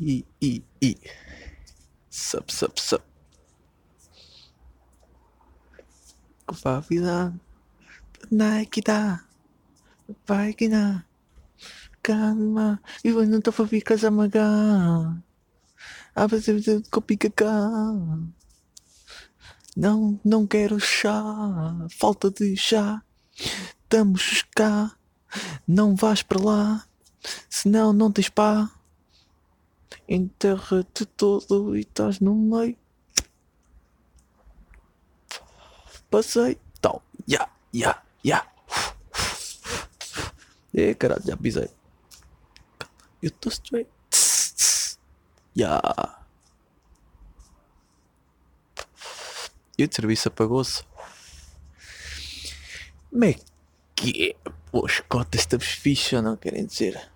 e, e, e. Sup, sup, sup. Kupa vida. Naik kita. Vai kita. Calma. E eu não estou a ficar zamaga. Abre o copi Não, não quero chá. Falta de chá. Estamos cá. Não vais para lá. Senão não tens pá. Enterra-te todo e estás no meio. Passei. Tal. Ya, ya, ya. É, caralho, já pisei. Eu estou straight. Ya. E o serviço apagou-se. Como é que é? Pô, cotas fixe ou não querem dizer?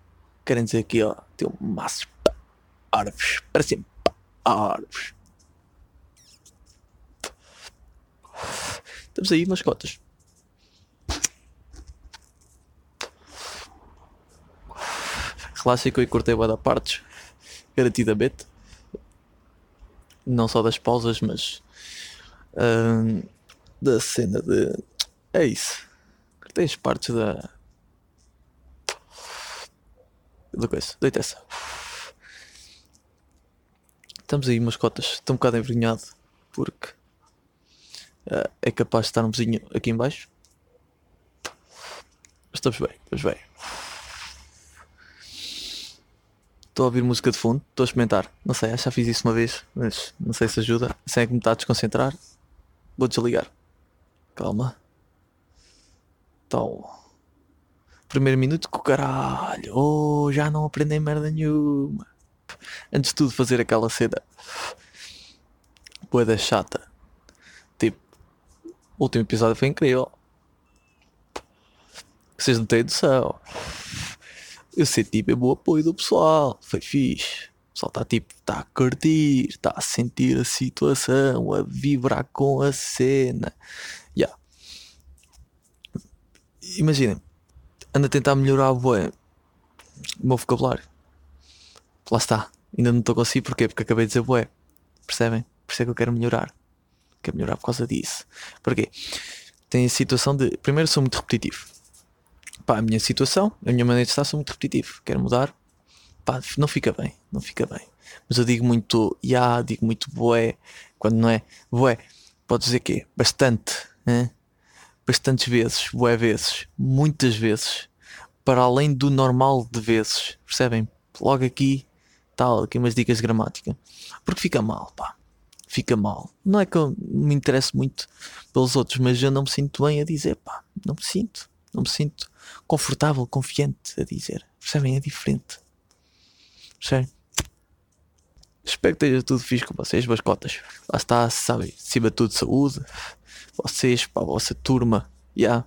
Querem dizer aqui, ó, tem um maço árvores, para sempre árvores. Estamos aí, mascotas. Que eu cortei a da partes, garantidamente. Não só das pausas, mas hum, da cena de. É isso. Cortei as partes da. Da coisa. Deita essa. Estamos aí, mascotas. Estou um bocado envergonhado porque uh, é capaz de estar um vizinho aqui embaixo. Estamos bem, estamos bem. Estou a ouvir música de fundo, estou a experimentar. Não sei, acho que já fiz isso uma vez, mas não sei se ajuda. Sem é que me está a desconcentrar. Vou desligar. Calma. Então. Primeiro minuto com o caralho. Oh, já não aprendi merda nenhuma antes de tudo fazer aquela cena boeda chata. Tipo, o último episódio foi incrível. Vocês não têm noção. Eu senti mesmo o apoio do pessoal. Foi fixe. O pessoal está tipo, está a curtir, está a sentir a situação, a vibrar com a cena. Yeah. Imaginem, ando a tentar melhorar o meu vocabulário lá está. Ainda não estou consigo porquê? Porque acabei de dizer bué. Percebem? Por isso é que eu quero melhorar. Quero melhorar por causa disso. Porquê? Tem a situação de. Primeiro sou muito repetitivo. Pá, a minha situação, a minha maneira de estar, sou muito repetitivo. Quero mudar. Pá, não fica bem. Não fica bem. Mas eu digo muito ya, yeah, digo muito bué. Quando não é bué, pode dizer quê? Bastante. Hein? Bastantes vezes, bué vezes, muitas vezes, para além do normal de vezes. Percebem? Logo aqui tal, aqui umas dicas de gramática. Porque fica mal, pá. Fica mal. Não é que eu me interesse muito pelos outros, mas eu não me sinto bem a dizer, pá. Não me sinto. Não me sinto confortável, confiante a dizer. Percebem? É diferente. Percebem? Espero que esteja tudo fixe com vocês, bascotas. Lá está, sabem, acima de tudo, saúde. Vocês, para a vossa turma. Já. Yeah.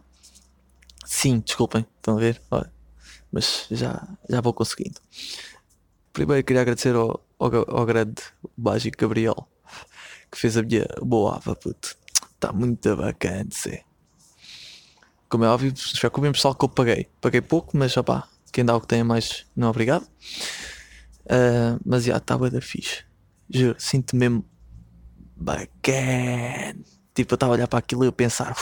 Sim, desculpem, estão a ver? Olha, mas já, já vou conseguindo. Primeiro queria agradecer ao, ao, ao grande mágico Gabriel que fez a minha boa ava, puto. Está muito bacana, sei. Como é óbvio, já comi pessoal que eu paguei. Paguei pouco, mas opá, quem dá o que tem mais, não obrigado. Uh, mas já, está bem da fixe. Juro, sinto mesmo bacana. Tipo, eu estava a olhar para aquilo e eu pensar,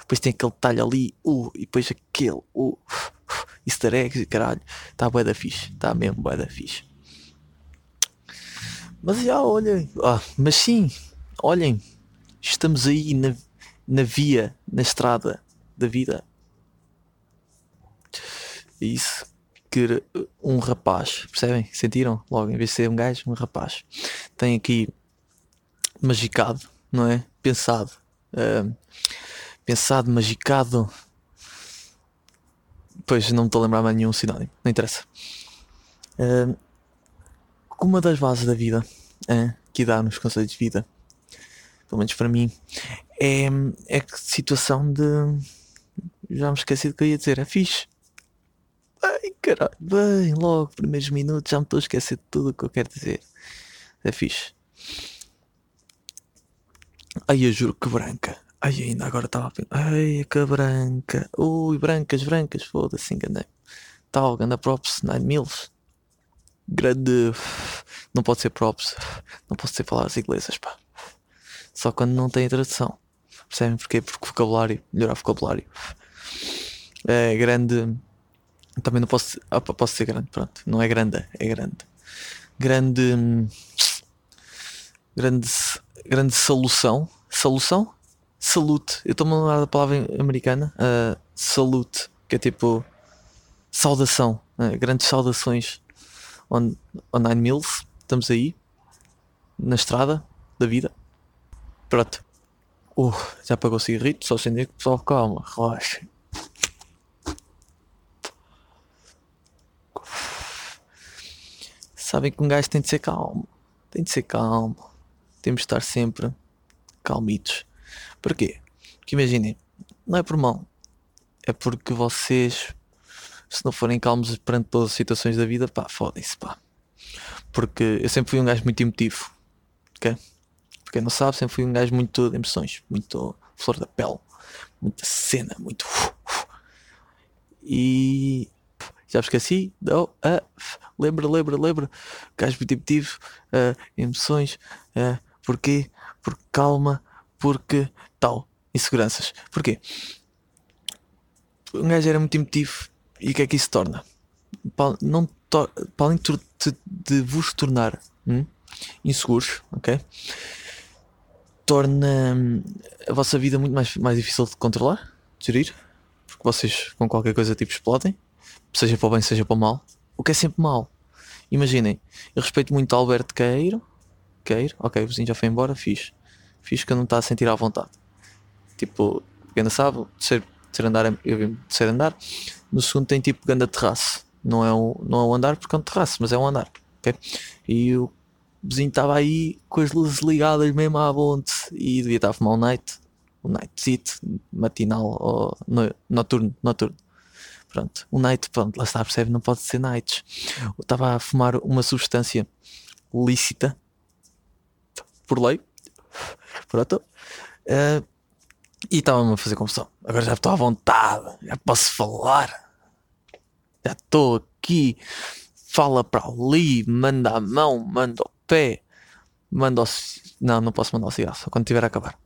depois tem aquele detalhe ali, uh, e depois aquele, uh, easter eggs e caralho, está bué da fixe, está mesmo bué da fixe. Mas já, olhem, ah, mas sim, olhem, estamos aí na, na via, na estrada da vida. É isso que um rapaz, percebem? Sentiram? Logo, em vez de ser um gajo, um rapaz, tem aqui magicado, não é? Pensado, uh, pensado, magicado, Pois não me estou a lembrar mais nenhum sinónimo, não interessa. Uh, uma das bases da vida que dá nos conselhos de vida, pelo menos para mim, é, é que situação de. Já me esqueci do que eu ia dizer, é fixe. Ai caralho, bem, logo, primeiros minutos, já me estou a esquecer de tudo o que eu quero dizer. É fixe. Ai, eu juro que branca. Ai, ainda agora estava a pensar. Ai, que branca. Ui, brancas, brancas. Foda-se, enganei. Tal, ganda props, 9 mils. Grande. não pode ser props, não pode ser palavras inglesas, pá. Só quando não tem tradução. Percebem porquê? Porque vocabulário, melhorar vocabulário. É grande. Também não posso. Ah, posso ser grande, pronto. Não é grande, é grande. Grande. Grande. Grande solução. Solução? Salute. Eu estou-me a lembrar da palavra americana. Uh, salute. Que é tipo. Saudação. Uh, grandes saudações. On, on Nine Mills. Estamos aí. Na estrada da vida. Pronto. Uh, já apagou o cigarrito, só acender que pessoal calma, relaxa. Sabem que um gajo tem de ser calmo. Tem de ser calmo. Temos de estar sempre calmitos. Porquê? Porque imaginem, não é por mal. É porque vocês, se não forem calmos perante todas as situações da vida, pá, fodem-se, pá. Porque eu sempre fui um gajo muito emotivo. Ok? Porque não sabe, sempre fui um gajo muito de emoções, muito flor da pele, muita cena, muito. E já me esqueci. Não, uh, lembra, lembra, lembra. Gajo muito emotivo, uh, emoções. Uh, porquê? Porque calma, porque tal. Inseguranças. Porquê? Um gajo era muito emotivo e o que é que isso torna? Para, não to para além de, de, vos tornar hum, inseguros, ok? torna hum, a vossa vida muito mais, mais difícil de controlar, de gerir, porque vocês com qualquer coisa tipo explodem, seja para o bem, seja para o mal, o que é sempre mal. Imaginem, eu respeito muito Alberto Queiro, Queiro, ok, o vizinho já foi embora, fiz. Fiz que eu não está a sentir à vontade. Tipo, ainda sabe, terceiro, terceiro andar, eu vim terceiro andar, no segundo tem tipo ganda terraço. Não é um, não é um andar porque é um terraço, mas é um andar. ok? E o vizinho estava aí com as luzes ligadas mesmo à bonte e devia estar a fumar um night, um night seat, matinal ou no, noturno, noturno. Pronto, um night, pronto, lá está, percebe, não pode ser nights. Estava a fumar uma substância lícita por lei, pronto, uh, e estava-me a fazer confusão. Agora já estou à vontade, já posso falar, já estou aqui fala para ali, manda a mão, manda o pé, manda o. Não, não posso mandar o cigarro, só quando tiver a acabar.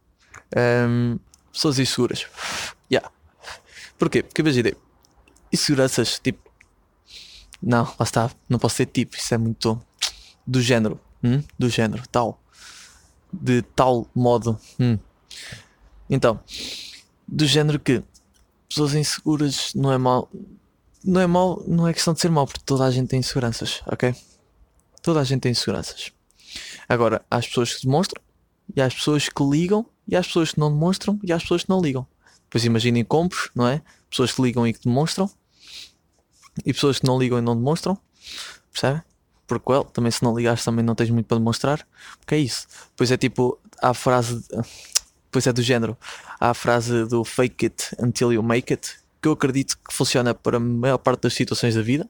Um, pessoas inseguras. Yeah. Porquê? Porque imaginei. Inseguranças, tipo. Não, lá está. Não posso ser tipo. Isso é muito. Do género. Hum? Do género, tal. De tal modo. Hum. Então. Do género que. Pessoas inseguras não é mal. Não é mal. Não é questão de ser mal, porque toda a gente tem inseguranças, ok? Toda a gente tem inseguranças. Agora, há as pessoas que demonstram, e há as pessoas que ligam, e há as pessoas que não demonstram, e há as pessoas que não ligam. Pois imaginem compros, não é? Pessoas que ligam e que demonstram, e pessoas que não ligam e não demonstram, percebem? Porque, também se não ligares também não tens muito para demonstrar, porque é isso. Pois é tipo, há a frase, pois é do género, há a frase do fake it until you make it, que eu acredito que funciona para a maior parte das situações da vida,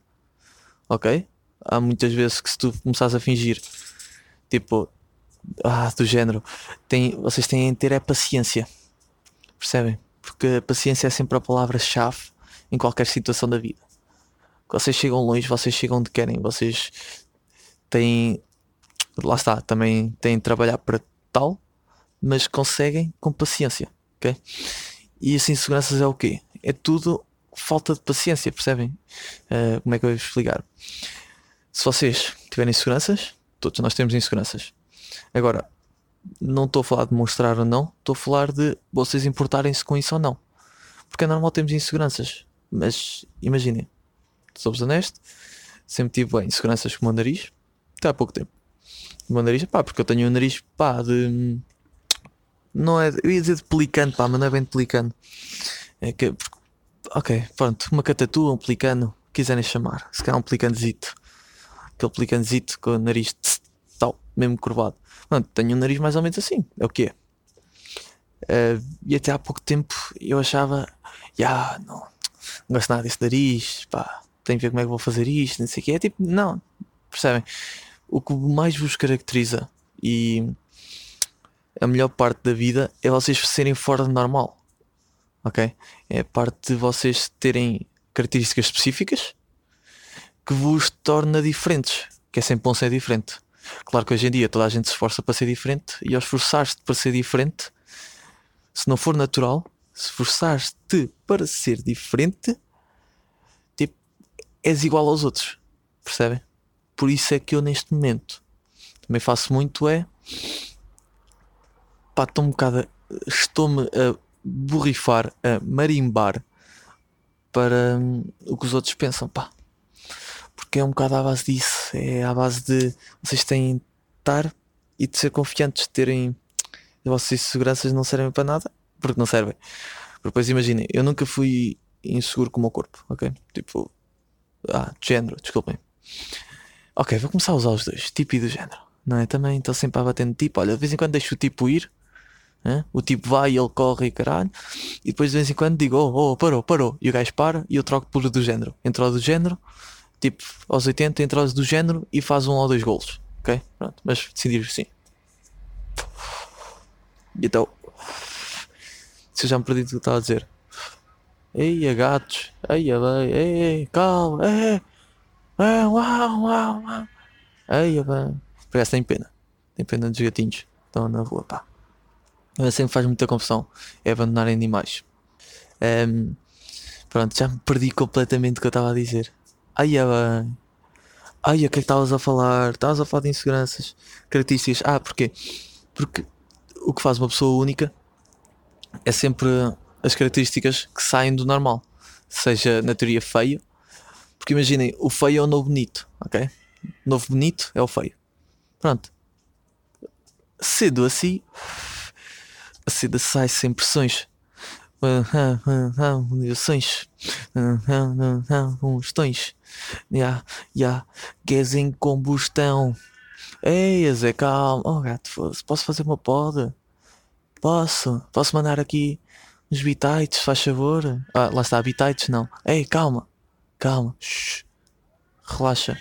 ok? há muitas vezes que se tu começares a fingir, tipo, ah, do género, tem, vocês têm de ter é paciência, percebem? Porque a paciência é sempre a palavra-chave em qualquer situação da vida. Vocês chegam longe, vocês chegam onde querem, vocês têm, lá está, também têm de trabalhar para tal, mas conseguem com paciência, ok? E as inseguranças é o quê? É tudo falta de paciência, percebem? Uh, como é que eu vou explicar? se vocês tiverem inseguranças, todos nós temos inseguranças. Agora, não estou a falar de mostrar ou não, estou a falar de vocês importarem-se com isso ou não. Porque é normal termos inseguranças. Mas imaginem, sou-vos honesto, sempre tive bem, inseguranças com o meu nariz, até há pouco tempo. O meu nariz, pá, porque eu tenho um nariz, pá, de. Não é. Eu ia dizer de pelicano, pá, mas não é bem de pelicano. É que. Ok, pronto, uma catatua, um pelicano, quiserem chamar. Se calhar um pelicanozito aquele pelicanzito com o nariz tss, tal, mesmo curvado. Mano, tenho um nariz mais ou menos assim, é o que é. Uh, e até há pouco tempo eu achava, já, yeah, não, não gosto nada desse nariz, pá, tenho que ver como é que vou fazer isto, não sei o que. É tipo, não, percebem? O que mais vos caracteriza e a melhor parte da vida é vocês serem fora do normal, ok? É a parte de vocês terem características específicas que vos torna diferentes, que é sempre bom ser diferente. Claro que hoje em dia toda a gente se esforça para ser diferente e ao esforçar-te para ser diferente, se não for natural, se esforçares-te para ser diferente, tipo, és igual aos outros. Percebem? Por isso é que eu neste momento também faço muito é pá, estou um bocado estou-me a borrifar, a marimbar para hum, o que os outros pensam, pá. Porque é um bocado à base disso, é à base de vocês têm de estar e de ser confiantes, de terem as vossas seguranças não servem para nada, porque não servem. Depois imaginem, eu nunca fui inseguro com o meu corpo, ok? Tipo, ah, de género, desculpem. Ok, vou começar a usar os dois, tipo e do género, não é? Também estou sempre a bater no tipo, olha, de vez em quando deixo o tipo ir, né? o tipo vai e ele corre e caralho, e depois de vez em quando digo, oh, oh, parou, parou, e o gajo para e eu troco por do género. Entrou do género, tipo, aos 80 entra do género e faz um ou dois golos, ok? Pronto, mas decidir sim. Então, se eu já me perdi do que estava a dizer. Eia gatos, eia ei, calma, ei, ei, uau, uau, uau. Eia bem. Parece tem pena. Tem pena dos gatinhos. Estão na rua, pá. Mas sempre faz muita confusão. É abandonarem animais. Um, pronto, já me perdi completamente o que eu estava a dizer. Eia bem. Ai, o que é que estavas a falar? Estavas a falar de inseguranças, características. Ah, porquê? Porque o que faz uma pessoa única é sempre as características que saem do normal. Seja na teoria feio, porque imaginem, o feio é o novo bonito, ok? O novo bonito é o feio. Pronto. Cedo assim, a seda sai sem pressões. Ligações. Combustões. Ya, ya. Gás em combustão. Ei, Zé, calma. Oh, gato, posso fazer uma poda? Posso? Posso mandar aqui uns bitites, faz favor? Ah, lá está, bitites não. Ei, calma. Calma. Shhh. Relaxa.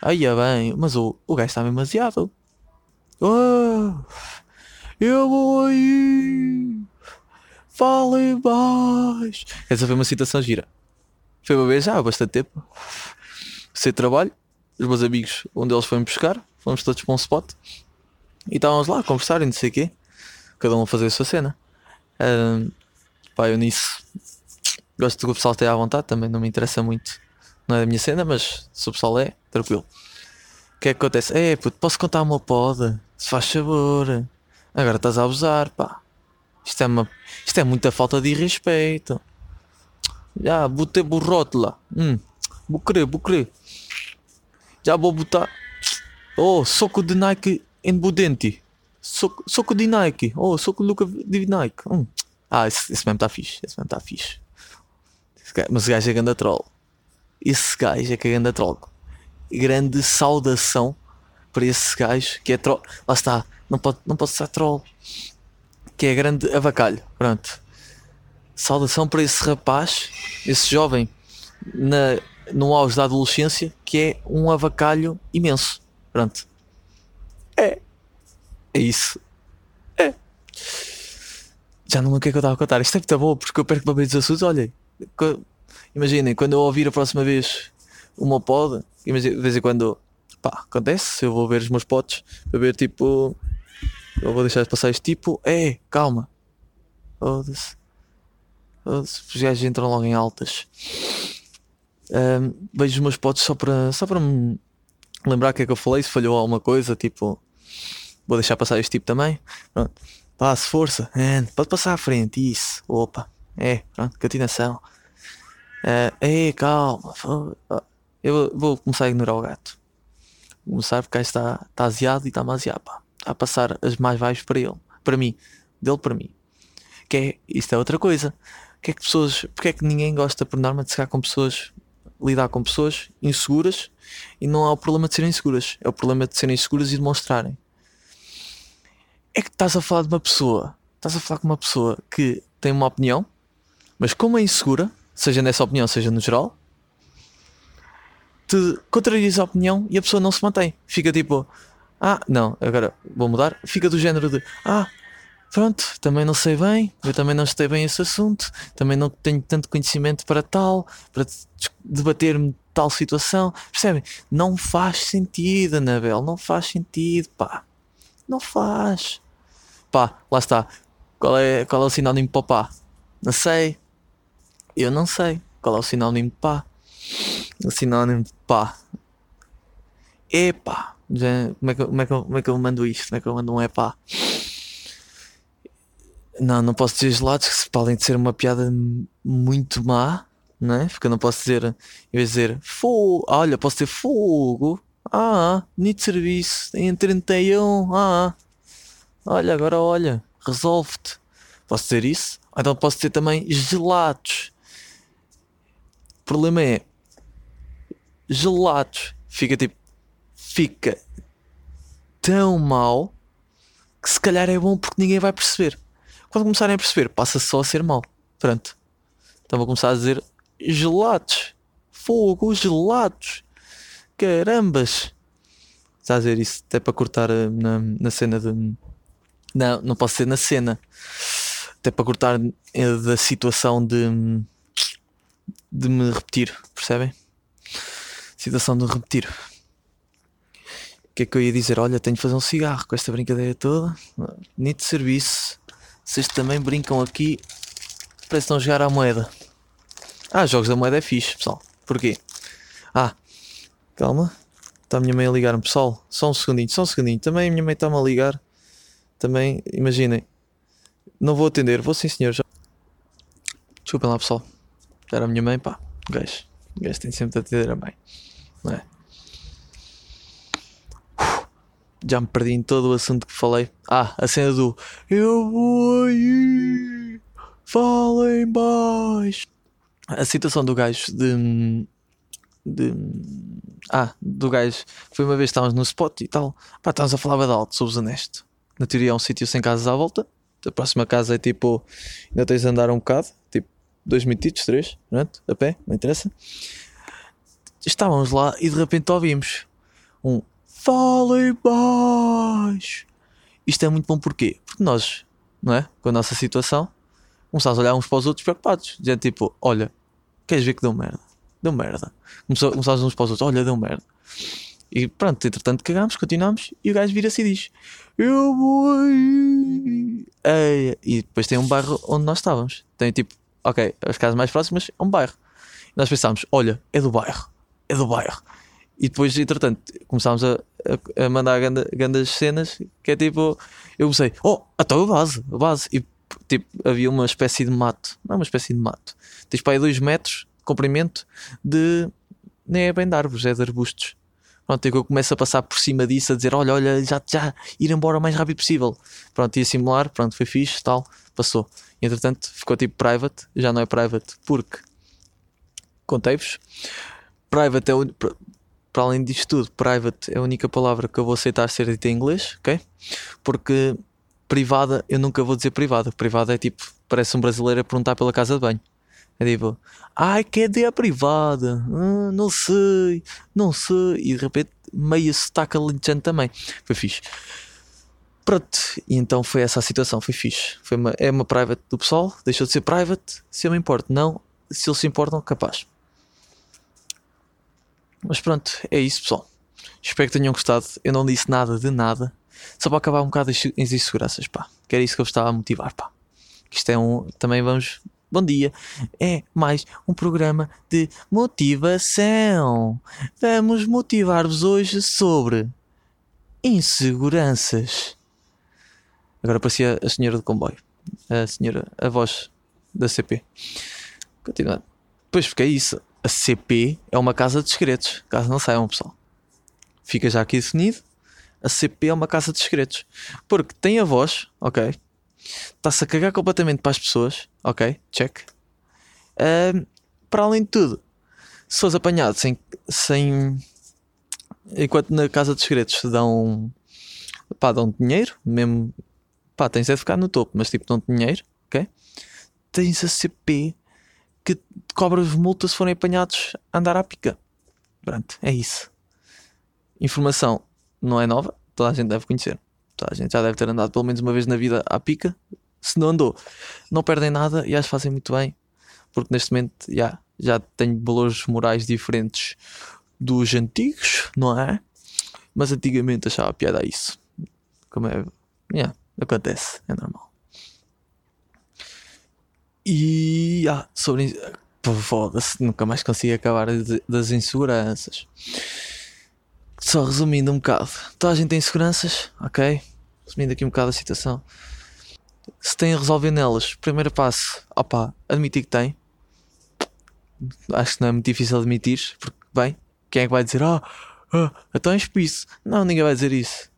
Aí é bem, mas o, o gajo está demasiado. Oh, eu vou aí. Fala baixo. Essa foi uma citação gira. Foi uma vez já há bastante tempo. Sei trabalho. Os meus amigos, onde eles foram buscar. Fomos todos para um spot. E estávamos lá a conversar e não sei o quê cada um a fazer a sua cena. Um, pá, eu nisso gosto que o pessoal esteja à vontade, também não me interessa muito. Não é da minha cena, mas se o pessoal é, tranquilo. O que é que acontece? É, puto, posso contar uma poda? Se faz favor. Agora estás a abusar, pá. Isto é, uma, isto é muita falta de respeito. Já, botei burrote lá. Hum, vou vou. Já vou botar. Oh, soco de Nike em Budente. Soco, soco de Nike. Oh, soco de Nike. Hum. Ah, esse, esse mesmo está fixe. Esse mesmo está fixe. Mas o gajo é grande troll. Esse gajo é que é grande troll. Grande saudação para esse gajo que é troll. Lá está. Não pode, não pode ser troll. Que é grande avacalho. Pronto. Saudação para esse rapaz, esse jovem, na, no auge da adolescência, que é um avacalho imenso. Pronto. É. É isso. É. Já não lembro o que é que eu estava a contar. Isto é muito bom porque eu perco para ver dos assuntos. Olhem, imaginem, quando eu ouvir a próxima vez uma pod, de vez em quando pá, acontece, eu vou ver os meus pods para ver tipo. Eu vou deixar de passar este tipo. É, calma. Foda-se. Os gajos entram logo em altas. Um, vejo os meus pods só para, só para me lembrar o que é que eu falei, se falhou alguma coisa, tipo Vou deixar passar este tipo também. Pronto. Passe, força. É, pode passar à frente. Isso. Opa. É, pronto. Continuação. É, é calma. Eu vou começar a ignorar o gato. Vou começar porque está, está aziado e está aziado. Pá. A passar as mais baixas para ele. Para mim. Dele para mim. Que é, isto é outra coisa. Que é que pessoas, porque é que ninguém gosta por norma de ficar com pessoas, lidar com pessoas inseguras e não há o problema de serem inseguras, é o problema de serem inseguras e demonstrarem é que estás a falar de uma pessoa, estás a falar com uma pessoa que tem uma opinião, mas como é insegura, seja nessa opinião, seja no geral, te contrarias a opinião e a pessoa não se mantém. Fica tipo, ah, não, agora vou mudar. Fica do género de, ah, pronto, também não sei bem, eu também não estudei bem esse assunto, também não tenho tanto conhecimento para tal, para debater-me tal situação. Percebem? Não faz sentido, Anabel. Não faz sentido, pá. Não faz. Pá, lá está. Qual é, qual é o sinónimo para pá? Não sei. Eu não sei. Qual é o sinónimo de pá? O sinónimo de pá. Epá. Já, como, é que, como, é que, como é que eu mando isto? Como é que eu mando um epá? Não, não posso dizer gelados, que podem ser uma piada muito má, não é? Porque eu não posso dizer, em vez de dizer fogo, olha, posso dizer fogo, ah, bonito serviço, em 31, ah, olha, agora olha, resolve-te. Posso dizer isso? Ou então posso dizer também gelados. Problema é, gelados, fica tipo, fica tão mal que se calhar é bom porque ninguém vai perceber. Quando começarem a perceber, passa só a ser mau. Pronto. Então vou começar a dizer gelados. Fogo, gelados. Carambas. Está a dizer isso até para cortar eh, na, na cena de. Não, não posso ser na cena. Até para cortar eh, da situação de. De me repetir. Percebem? Situação de repetir. O que é que eu ia dizer? Olha, tenho de fazer um cigarro com esta brincadeira toda. Bonito serviço. Vocês também brincam aqui. Parece que estão a jogar à moeda. Ah, jogos da moeda é fixe, pessoal. Porquê? Ah, calma. Está a minha mãe a ligar-me, pessoal. Só um segundinho, só um segundinho. Também a minha mãe está-me a ligar. Também, imaginem. Não vou atender, vou sim, senhor. Já... Desculpem lá, pessoal. Era a minha mãe, pá. Gajo. Gajo tem sempre de atender a mãe. Não é? já me perdi em todo o assunto que falei. Ah, a cena do Eu vou aí, fala em baixo. A situação do gajo de. de ah, do gajo. Foi uma vez estávamos no spot e tal. Pá, estávamos a falar de alto, sou-vos honesto. Na teoria é um sítio sem casas à volta. A próxima casa é tipo. Ainda tens de andar um bocado, tipo dois minutitos, três, pronto, a pé, não interessa. Estávamos lá e de repente ouvimos um Falem baixo. Isto é muito bom porquê? Porque nós, não é? Com a nossa situação, começámos a olhar uns para os outros preocupados. Dizendo tipo, olha, queres ver que deu merda? Deu merda. Começámos uns para os outros, olha, deu merda. E pronto, entretanto cagámos, continuamos e o gajo vira-se e diz: Eu vou aí. E depois tem um bairro onde nós estávamos. Tem tipo, ok, as casas mais próximas é um bairro. E nós pensámos: Olha, é do bairro, é do bairro. E depois, entretanto, começámos a, a, mandar ganda, grandes cenas que é tipo, eu pensei, oh, até a base, a base. E tipo, havia uma espécie de mato, não é uma espécie de mato, tens para aí 2 metros de comprimento de, nem é bem de árvores, é de arbustos. Pronto, e eu começo a passar por cima disso, a dizer: Olha, olha, já, já, ir embora o mais rápido possível. Pronto, ia simular, pronto, foi fixe, tal, passou. Entretanto, ficou tipo private, já não é private, porque contei-vos. Private é o, para além disto tudo, private é a única palavra que eu vou aceitar ser dita em inglês, ok? Porque privada, eu nunca vou dizer privada. Privada é tipo, parece um brasileiro a perguntar pela casa de banho. É tipo, ai, que a privada? Ah, não sei, não sei. E de repente, meio sotaque alentejante também. Foi fixe. Pronto, e então foi essa a situação, foi fixe. Foi uma, é uma private do pessoal, deixou de ser private. Se eu me importo, não. Se eles se importam, capaz. Mas pronto, é isso, pessoal. Espero que tenham gostado. Eu não disse nada de nada. Só para acabar um bocado as inseguranças, pá. Que era isso que eu estava a motivar, pá. Isto é um. Também vamos. Bom dia. É mais um programa de motivação. Vamos motivar-vos hoje sobre inseguranças. Agora parecia a senhora do comboio. A senhora, a voz da CP. Continuando. Depois fiquei isso a CP é uma casa de segredos, caso não saibam, pessoal. Fica já aqui definido. A CP é uma casa de segredos. Porque tem a voz, ok? Está-se a cagar completamente para as pessoas, ok? Check. Uh, para além de tudo, se fores apanhado sem, sem. Enquanto na casa de segredos te dão. Pá, dão dinheiro, mesmo. Pá, tens de ficar no topo, mas tipo, dão dinheiro, ok? Tens a CP que cobras multa se forem apanhados a andar à pica. Pronto, é isso. Informação não é nova, toda a gente deve conhecer. Toda a gente já deve ter andado pelo menos uma vez na vida à pica. Se não andou, não perdem nada e que fazem muito bem, porque neste momento, já, já tenho valores morais diferentes dos antigos, não é? Mas antigamente achava piada isso. Como é. Yeah, acontece, é normal. E. Ah, sobre. Foda-se, nunca mais consigo acabar das inseguranças. Só resumindo um bocado. Toda a gente tem inseguranças, ok? Resumindo aqui um bocado a situação. Se tem a resolver nelas, primeiro passo, opá, admitir que tem. Acho que não é muito difícil admitir, porque, bem, quem é que vai dizer, ah, oh, oh, então és isso? Não, ninguém vai dizer isso.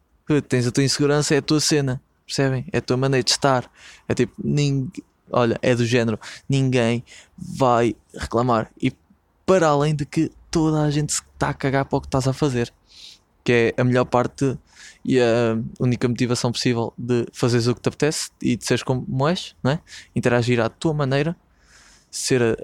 Tens a tua insegurança, é a tua cena, percebem? É a tua maneira de estar. É tipo, ninguém, olha, é do género, ninguém vai reclamar. E para além de que toda a gente está a cagar para o que estás a fazer, que é a melhor parte e a única motivação possível de fazeres o que te apetece e de seres como és, não é? interagir à tua maneira, ser a,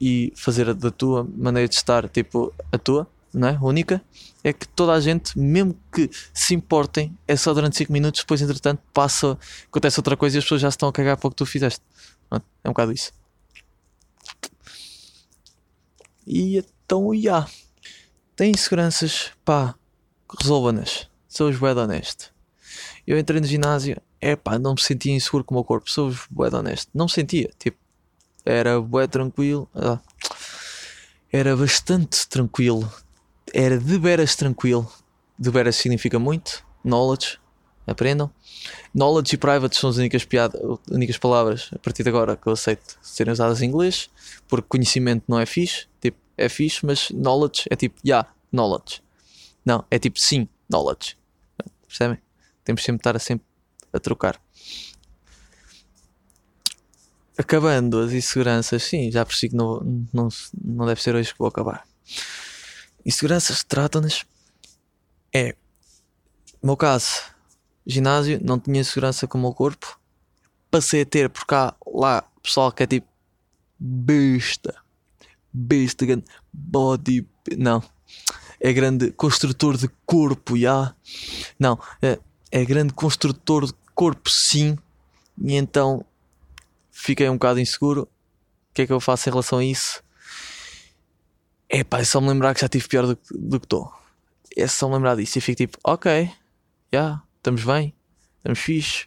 e fazer da tua maneira de estar, tipo, a tua, não é? Única, é que toda a gente, mesmo que se importem, é só durante 5 minutos, depois, entretanto, passa, acontece outra coisa e as pessoas já estão a cagar para o que tu fizeste. É um bocado isso. E então, já. Yeah. Tem inseguranças, pá, resolva-nas. Sou bué honesto. Eu entrei no ginásio, é pá, não me sentia inseguro com o meu corpo. Sou bué honesto. Não me sentia, tipo, era bué tranquilo. Ah, era bastante tranquilo. Era de veras tranquilo. De veras significa muito. Knowledge. Aprendam. Knowledge e private são as únicas, piadas, únicas palavras a partir de agora que eu aceito serem usadas em inglês. Porque conhecimento não é fixe. Tipo, é fixe, mas knowledge é tipo, yeah, knowledge. Não, é tipo sim, knowledge. Percebem? Temos sempre de estar a, sempre a trocar acabando as inseguranças, sim, já percebi que não, não, não deve ser hoje que vou acabar. Inseguranças tratam-nas é, no meu caso, ginásio, não tinha segurança com o meu corpo, passei a ter por cá, lá, pessoal que é tipo besta, besta, body, não, é grande construtor de corpo, já, não, é, é grande construtor de corpo, sim, e então fiquei um bocado inseguro. O que é que eu faço em relação a isso? É pá, é só me lembrar que já estive pior do, que estou. É só me lembrar disso e fico tipo, ok, já, yeah, estamos bem, estamos fixe.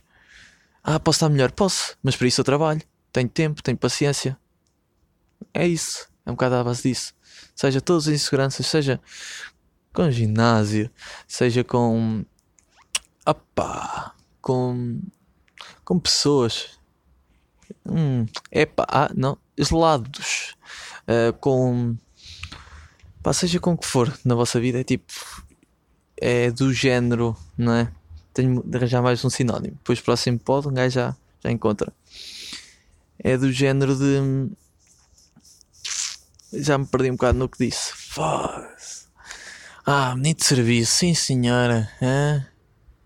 Ah, posso estar melhor? Posso, mas para isso eu trabalho. Tenho tempo, tenho paciência. É isso, é um bocado à base disso. Seja todas as inseguranças, seja com ginásio, seja com. Opá, com. com pessoas Hum, epá, ah, não, gelados uh, com pá, seja com o que for na vossa vida, é tipo é do género, não é? Tenho de arranjar mais um sinónimo. Depois próximo pode, um gajo já, já encontra. É do género de já me perdi um bocado no que disse. Foda-se. Ah, de serviço, sim senhora. Hã?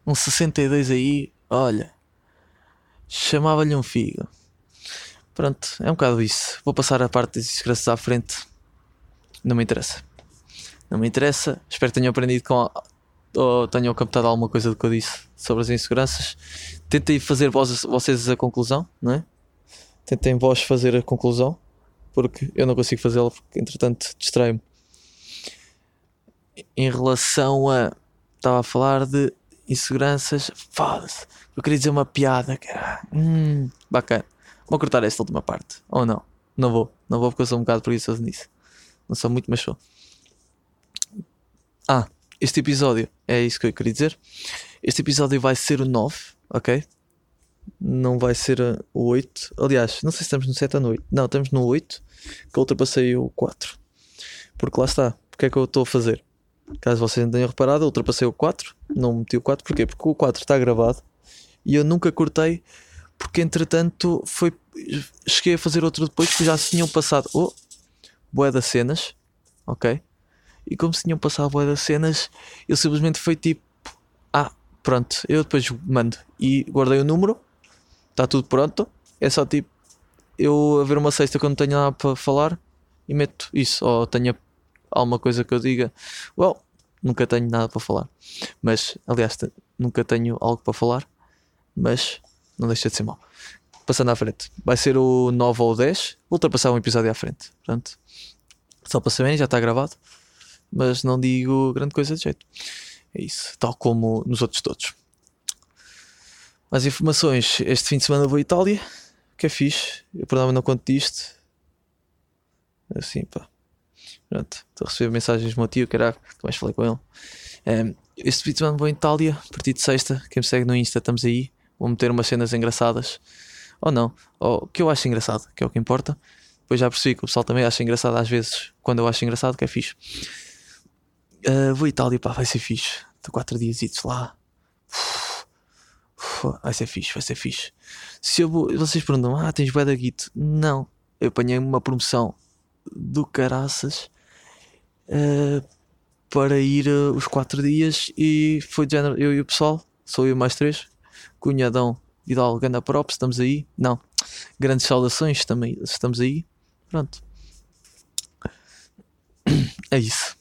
Um 62 aí, olha. Chamava-lhe um figo. Pronto, é um bocado isso. Vou passar a parte das inseguranças à frente. Não me interessa. Não me interessa. Espero que tenham aprendido com. ou tenham captado alguma coisa do que eu disse sobre as inseguranças. Tentem fazer vós, vocês a conclusão, não é? Tentem vós fazer a conclusão. Porque eu não consigo fazê-la, porque entretanto distrai-me. Em relação a. Estava a falar de inseguranças. Foda-se. Eu queria dizer uma piada, cara. Hum, bacana. Vou cortar esta última parte. Ou não? Não vou. Não vou porque eu sou um bocado preguiçoso nisso. Não sou muito, mas sou. Ah, este episódio é isso que eu queria dizer. Este episódio vai ser o 9, ok? Não vai ser o 8. Aliás, não sei se estamos no 7 ou no 8. Não, estamos no 8, que ultrapassei o 4. Porque lá está. Porque é que eu estou a fazer? Caso vocês não tenham reparado, eu ultrapassei o 4. Não meti o 4. Porquê? Porque o 4 está gravado e eu nunca cortei porque entretanto foi, cheguei a fazer outro depois que já se tinham passado oh, boé das cenas, ok? E como se tinham passado boé das cenas, eu simplesmente foi tipo, ah, pronto, eu depois mando e guardei o número, está tudo pronto, é só tipo eu a ver uma sexta quando não tenho nada para falar e meto isso, ou tenho alguma coisa que eu diga, well, nunca tenho nada para falar, mas aliás, nunca tenho algo para falar, mas não deixa de ser mau. passando à frente. Vai ser o 9 ou o 10. Vou ultrapassar um episódio à frente. Portanto, só para saberem, já está gravado. Mas não digo grande coisa de jeito. É isso. Tal como nos outros todos. Mais informações. Este fim de semana vou à Itália. Que é fixe. Eu por não conto disto. Assim, pá. Pronto. Estou a receber mensagens do meu tio, caralho. mais falei com ele. Um, este fim de semana vou à Itália. A partir de sexta. Quem me segue no Insta, estamos aí. Vou meter umas cenas engraçadas. Ou não. Ou que eu acho engraçado, que é o que importa. Depois já percebi que o pessoal também acha engraçado às vezes. Quando eu acho engraçado, que é fixe. Uh, vou à Itália, pá, vai ser fixe. Estou quatro dias lá. Uf, vai ser fixe, vai ser fixe. Se eu vou, vocês perguntam, ah, tens bué da guito? Não, eu apanhei uma promoção do caraças uh, para ir uh, os quatro dias e foi de género, eu e o pessoal, sou eu mais três, cunhadão Vidal, ganda props, estamos aí. Não, grandes saudações, também estamos aí. Pronto. É isso.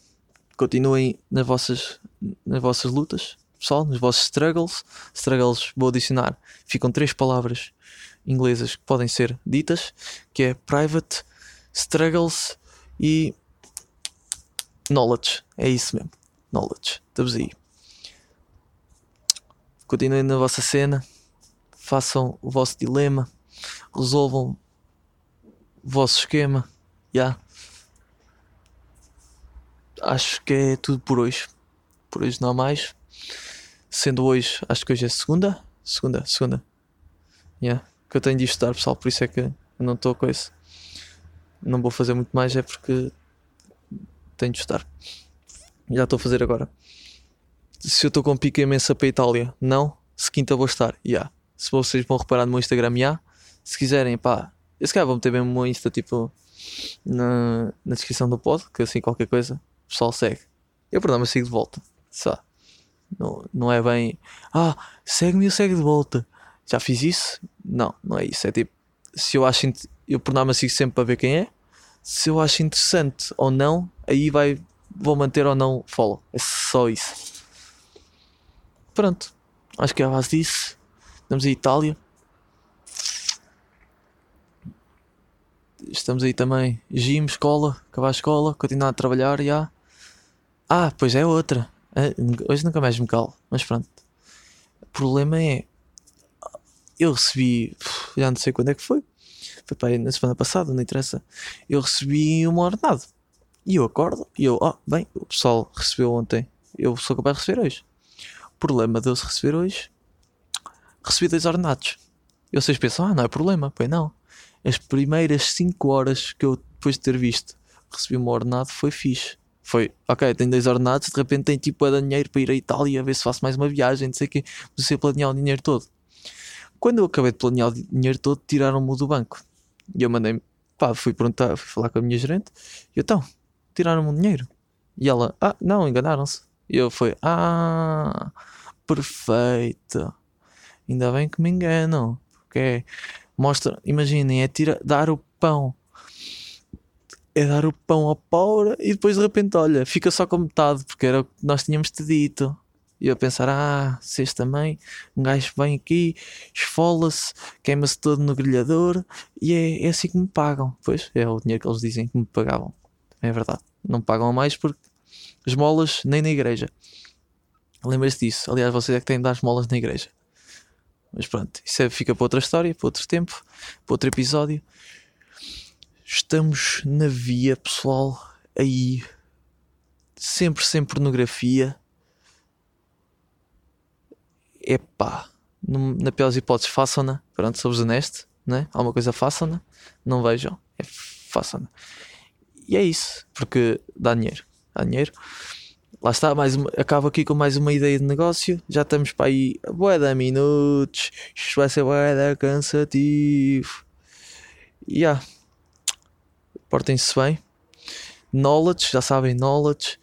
Continuem nas vossas, nas vossas lutas, pessoal, nos vossos struggles. Struggles, vou adicionar. Ficam três palavras inglesas que podem ser ditas, que é private, struggles e knowledge. É isso mesmo. Knowledge. Estamos aí. Continuem na vossa cena façam o vosso dilema, resolvam o vosso esquema. Yeah. Acho que é tudo por hoje. Por hoje não há mais. Sendo hoje, acho que hoje é segunda. Segunda, segunda. Yeah. Que eu tenho de estudar, pessoal, por isso é que eu não estou com isso. Não vou fazer muito mais, é porque tenho de estudar. Já estou a fazer agora. Se eu estou com pica imensa para a Itália, não. Se quinta vou estar, yeah se vocês vão reparar no meu Instagram, já. Se quiserem, pá, esse cara vão ter mesmo o Insta, tipo, na, na descrição do pod, que assim qualquer coisa, o pessoal segue. Eu, por mas sigo de volta. Só. Não, não é bem, ah, segue-me e eu segue de volta. Já fiz isso? Não, não é isso. É tipo, se eu acho, eu por norma sigo sempre para ver quem é. Se eu acho interessante ou não, aí vai, vou manter ou não follow. É só isso. Pronto. Acho que é a base disso. Estamos em Itália. Estamos aí também. Gym, escola, acabar a escola, continuar a trabalhar, já. Ah, pois é outra. É, hoje nunca mais me calo, mas pronto. O problema é. Eu recebi. Já não sei quando é que foi. Foi para aí na semana passada, não interessa. Eu recebi um ordenado. E eu acordo e eu, ó, oh, bem, o pessoal recebeu ontem. Eu sou capaz de receber hoje. O problema de eu receber hoje recebi dois ordenados. E vocês pensam, ah, não é problema. Pois não. As primeiras 5 horas que eu, depois de ter visto, recebi um ordenado, foi fixe. Foi, ok, tenho dois ordenados, de repente tenho tipo a dar dinheiro para ir à Itália, a ver se faço mais uma viagem, não sei o quê. Você planear o dinheiro todo. Quando eu acabei de planear o dinheiro todo, tiraram-me do banco. E eu mandei, pá, fui perguntar, fui falar com a minha gerente, e eu, então, tiraram-me o dinheiro. E ela, ah, não, enganaram-se. E eu fui, ah, perfeito. Ainda bem que me enganam. Porque é, mostra, imaginem, é tira, dar o pão. É dar o pão ao pobre e depois de repente, olha, fica só com metade, porque era o que nós tínhamos te dito. E eu a pensar, ah, vocês também, um gajo vem aqui, esfola-se, queima-se todo no grelhador e é, é, assim que me pagam. Pois é o dinheiro que eles dizem que me pagavam. É verdade. Não pagam mais porque esmolas nem na igreja. Lembra-se disso. Aliás, vocês é que têm de dar esmolas na igreja. Mas pronto, isso é, fica para outra história, para outro tempo, para outro episódio. Estamos na via, pessoal, aí. Sempre sem pornografia. Epá, na pior das hipóteses, façam-na. Pronto, sou-vos honesto, né? Alguma coisa façam-na. Não vejam, é façam-na. E é isso, porque dá dinheiro. Dá dinheiro lá está, mais uma, acabo aqui com mais uma ideia de negócio. Já estamos para aí, boa da minutos. Isto vai ser boa da cansativo. E yeah. Portem-se bem. Knowledge, já sabem, knowledge,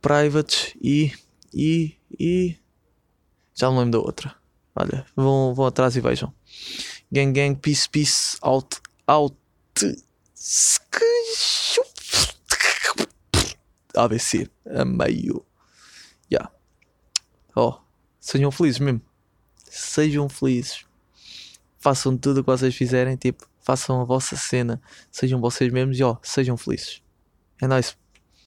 private e, e, e. Já não lembro da outra. Olha, vão, vão atrás e vejam. Gang, gang, peace, peace, out, out. ABC a meio. Yeah. Oh, sejam felizes mesmo. Sejam felizes. façam tudo o que vocês fizerem, tipo, façam a vossa cena, sejam vocês mesmos e ó, sejam felizes. É nóis.